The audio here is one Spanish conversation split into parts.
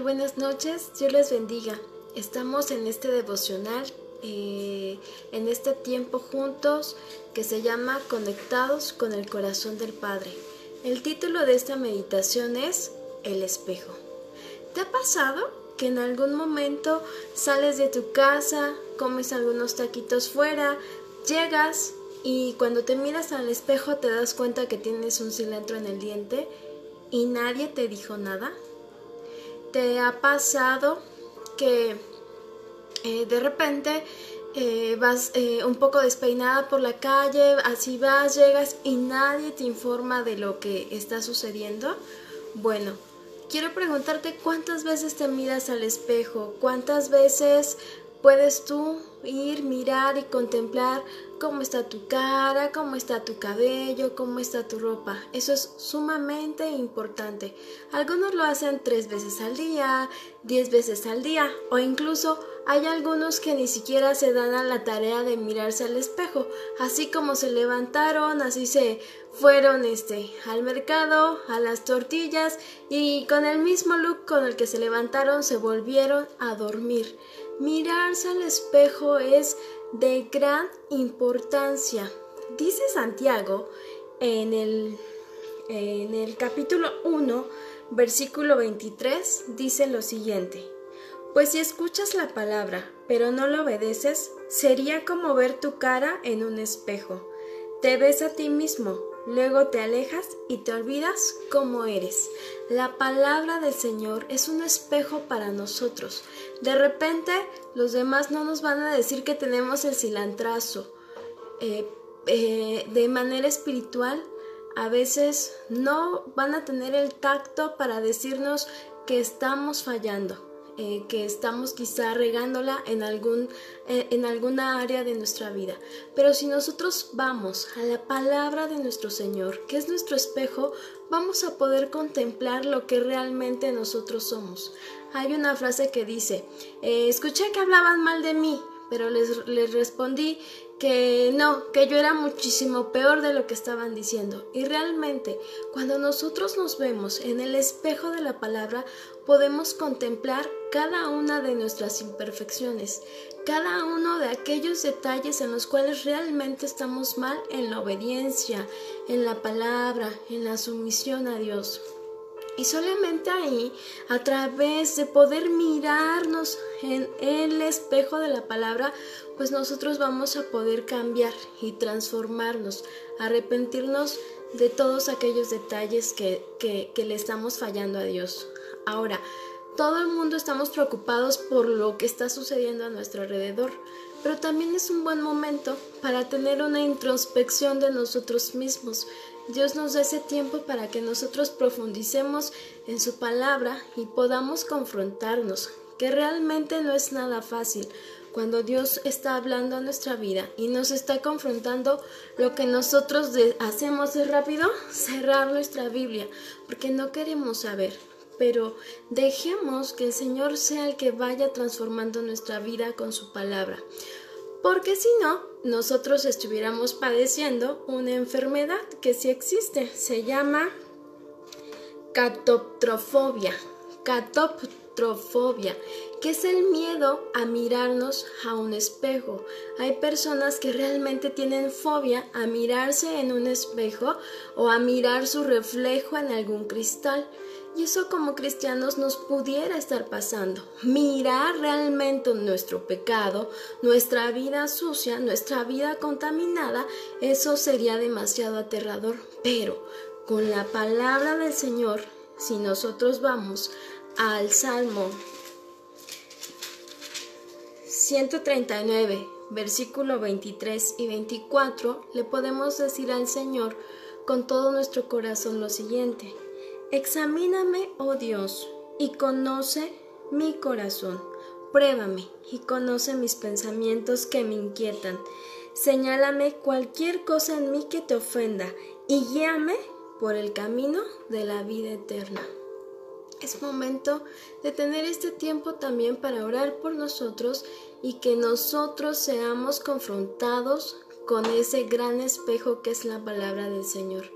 Buenas noches. Dios les bendiga. Estamos en este devocional, eh, en este tiempo juntos que se llama Conectados con el Corazón del Padre. El título de esta meditación es El espejo. ¿Te ha pasado que en algún momento sales de tu casa, comes algunos taquitos fuera, llegas y cuando te miras al espejo te das cuenta que tienes un cilantro en el diente y nadie te dijo nada? ¿Te ha pasado que eh, de repente eh, vas eh, un poco despeinada por la calle, así vas, llegas y nadie te informa de lo que está sucediendo? Bueno, quiero preguntarte cuántas veces te miras al espejo, cuántas veces puedes tú ir, mirar y contemplar cómo está tu cara, cómo está tu cabello, cómo está tu ropa. Eso es sumamente importante. Algunos lo hacen tres veces al día, diez veces al día o incluso hay algunos que ni siquiera se dan a la tarea de mirarse al espejo. Así como se levantaron, así se fueron este al mercado, a las tortillas y con el mismo look con el que se levantaron se volvieron a dormir. Mirarse al espejo es de gran importancia. Dice Santiago en el, en el capítulo 1, versículo 23, dice lo siguiente. Pues si escuchas la palabra, pero no la obedeces, sería como ver tu cara en un espejo. Te ves a ti mismo, luego te alejas y te olvidas cómo eres. La palabra del Señor es un espejo para nosotros. De repente los demás no nos van a decir que tenemos el cilantrazo. Eh, eh, de manera espiritual, a veces no van a tener el tacto para decirnos que estamos fallando. Eh, que estamos quizá regándola en, algún, eh, en alguna área de nuestra vida. Pero si nosotros vamos a la palabra de nuestro Señor, que es nuestro espejo, vamos a poder contemplar lo que realmente nosotros somos. Hay una frase que dice, eh, escuché que hablaban mal de mí, pero les, les respondí que no, que yo era muchísimo peor de lo que estaban diciendo. Y realmente, cuando nosotros nos vemos en el espejo de la palabra, podemos contemplar cada una de nuestras imperfecciones, cada uno de aquellos detalles en los cuales realmente estamos mal en la obediencia, en la palabra, en la sumisión a Dios. Y solamente ahí, a través de poder mirarnos en el espejo de la palabra, pues nosotros vamos a poder cambiar y transformarnos, arrepentirnos de todos aquellos detalles que, que, le estamos fallando a Dios. Ahora, todo el mundo estamos preocupados por lo que está sucediendo a nuestro alrededor, pero también es un buen momento para tener una introspección de nosotros mismos, Dios nos da ese tiempo para que nosotros profundicemos en su palabra y podamos confrontarnos, que realmente no es nada fácil. Cuando Dios está hablando a nuestra vida y nos está confrontando, lo que nosotros hacemos es rápido cerrar nuestra Biblia, porque no queremos saber. Pero dejemos que el Señor sea el que vaya transformando nuestra vida con su palabra porque si no, nosotros estuviéramos padeciendo una enfermedad que sí existe, se llama catoptrofobia, catoptrofobia, que es el miedo a mirarnos a un espejo. Hay personas que realmente tienen fobia a mirarse en un espejo o a mirar su reflejo en algún cristal. Y eso como cristianos nos pudiera estar pasando. Mirar realmente nuestro pecado, nuestra vida sucia, nuestra vida contaminada, eso sería demasiado aterrador. Pero con la palabra del Señor, si nosotros vamos al Salmo 139, versículo 23 y 24, le podemos decir al Señor con todo nuestro corazón lo siguiente. Examíname, oh Dios, y conoce mi corazón. Pruébame y conoce mis pensamientos que me inquietan. Señálame cualquier cosa en mí que te ofenda y guíame por el camino de la vida eterna. Es momento de tener este tiempo también para orar por nosotros y que nosotros seamos confrontados con ese gran espejo que es la palabra del Señor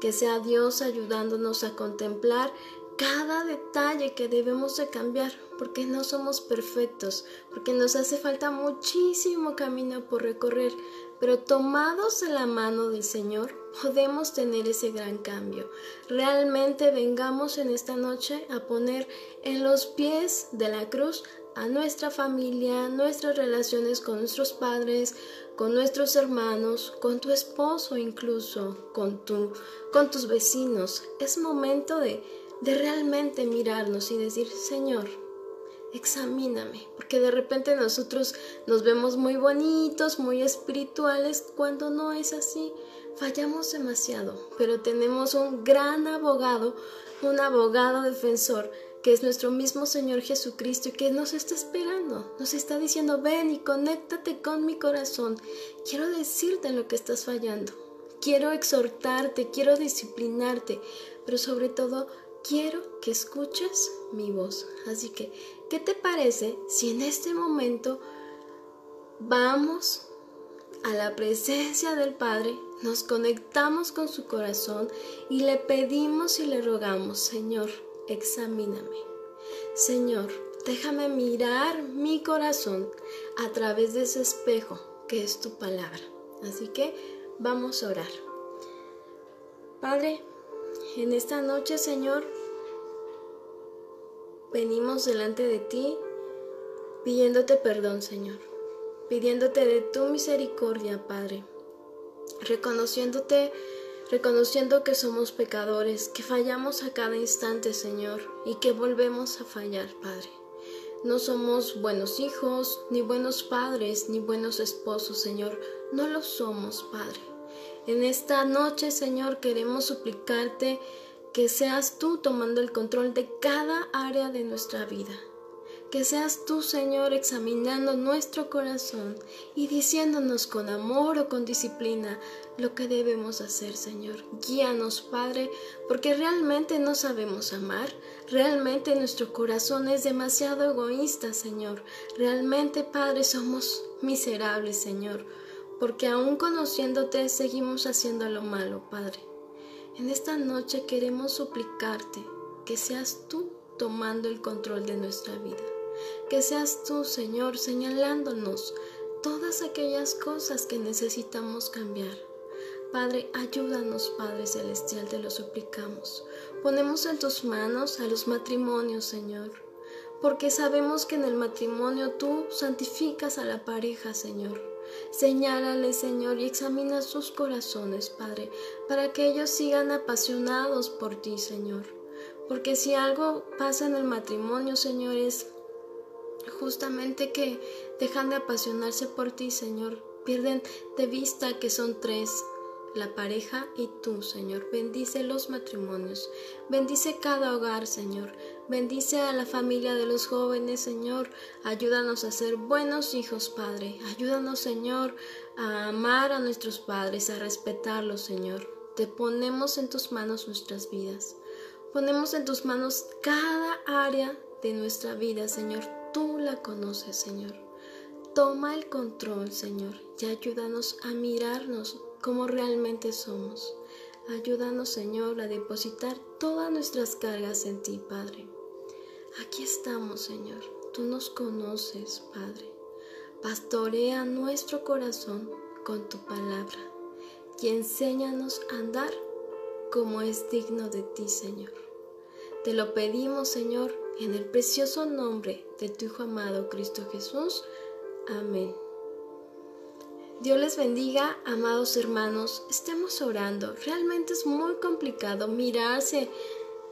que sea Dios ayudándonos a contemplar cada detalle que debemos de cambiar, porque no somos perfectos, porque nos hace falta muchísimo camino por recorrer, pero tomados de la mano del Señor podemos tener ese gran cambio. Realmente vengamos en esta noche a poner en los pies de la cruz a nuestra familia, nuestras relaciones con nuestros padres, con nuestros hermanos, con tu esposo incluso, con, tu, con tus vecinos. Es momento de, de realmente mirarnos y decir, Señor, examíname, porque de repente nosotros nos vemos muy bonitos, muy espirituales, cuando no es así. Fallamos demasiado, pero tenemos un gran abogado, un abogado defensor que es nuestro mismo Señor Jesucristo y que nos está esperando, nos está diciendo, ven y conéctate con mi corazón. Quiero decirte lo que estás fallando, quiero exhortarte, quiero disciplinarte, pero sobre todo quiero que escuches mi voz. Así que, ¿qué te parece si en este momento vamos a la presencia del Padre, nos conectamos con su corazón y le pedimos y le rogamos, Señor, examíname. Señor, déjame mirar mi corazón a través de ese espejo que es tu palabra. Así que vamos a orar. Padre, en esta noche, Señor, venimos delante de ti pidiéndote perdón, Señor, pidiéndote de tu misericordia, Padre, reconociéndote reconociendo que somos pecadores, que fallamos a cada instante, Señor, y que volvemos a fallar, Padre. No somos buenos hijos, ni buenos padres, ni buenos esposos, Señor. No lo somos, Padre. En esta noche, Señor, queremos suplicarte que seas tú tomando el control de cada área de nuestra vida. Que seas tú, Señor, examinando nuestro corazón y diciéndonos con amor o con disciplina lo que debemos hacer, Señor. Guíanos, Padre, porque realmente no sabemos amar. Realmente nuestro corazón es demasiado egoísta, Señor. Realmente, Padre, somos miserables, Señor, porque aún conociéndote seguimos haciendo lo malo, Padre. En esta noche queremos suplicarte que seas tú tomando el control de nuestra vida. Que seas tú, Señor, señalándonos todas aquellas cosas que necesitamos cambiar. Padre, ayúdanos, Padre Celestial, te lo suplicamos. Ponemos en tus manos a los matrimonios, Señor, porque sabemos que en el matrimonio tú santificas a la pareja, Señor. Señálale, Señor, y examina sus corazones, Padre, para que ellos sigan apasionados por ti, Señor. Porque si algo pasa en el matrimonio, Señor, es justamente que dejan de apasionarse por ti, Señor. Pierden de vista que son tres, la pareja y tú, Señor. Bendice los matrimonios. Bendice cada hogar, Señor. Bendice a la familia de los jóvenes, Señor. Ayúdanos a ser buenos hijos, Padre. Ayúdanos, Señor, a amar a nuestros padres, a respetarlos, Señor. Te ponemos en tus manos nuestras vidas. Ponemos en tus manos cada área de nuestra vida, Señor tú la conoces, Señor. Toma el control, Señor, y ayúdanos a mirarnos como realmente somos. Ayúdanos, Señor, a depositar todas nuestras cargas en ti, Padre. Aquí estamos, Señor. Tú nos conoces, Padre. Pastorea nuestro corazón con tu palabra y enséñanos a andar como es digno de ti, Señor. Te lo pedimos, Señor, en el precioso nombre de tu Hijo amado Cristo Jesús. Amén. Dios les bendiga, amados hermanos. Estamos orando. Realmente es muy complicado mirarse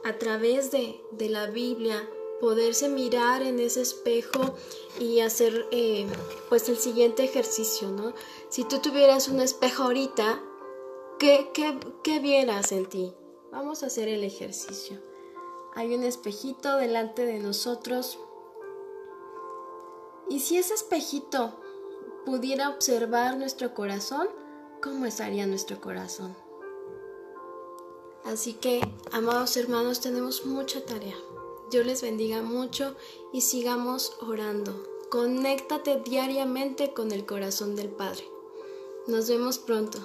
a través de, de la Biblia, poderse mirar en ese espejo y hacer eh, pues el siguiente ejercicio, ¿no? Si tú tuvieras un espejo ahorita, ¿qué, qué, qué vieras en ti? Vamos a hacer el ejercicio. Hay un espejito delante de nosotros. Y si ese espejito pudiera observar nuestro corazón, ¿cómo estaría nuestro corazón? Así que, amados hermanos, tenemos mucha tarea. Dios les bendiga mucho y sigamos orando. Conéctate diariamente con el corazón del Padre. Nos vemos pronto.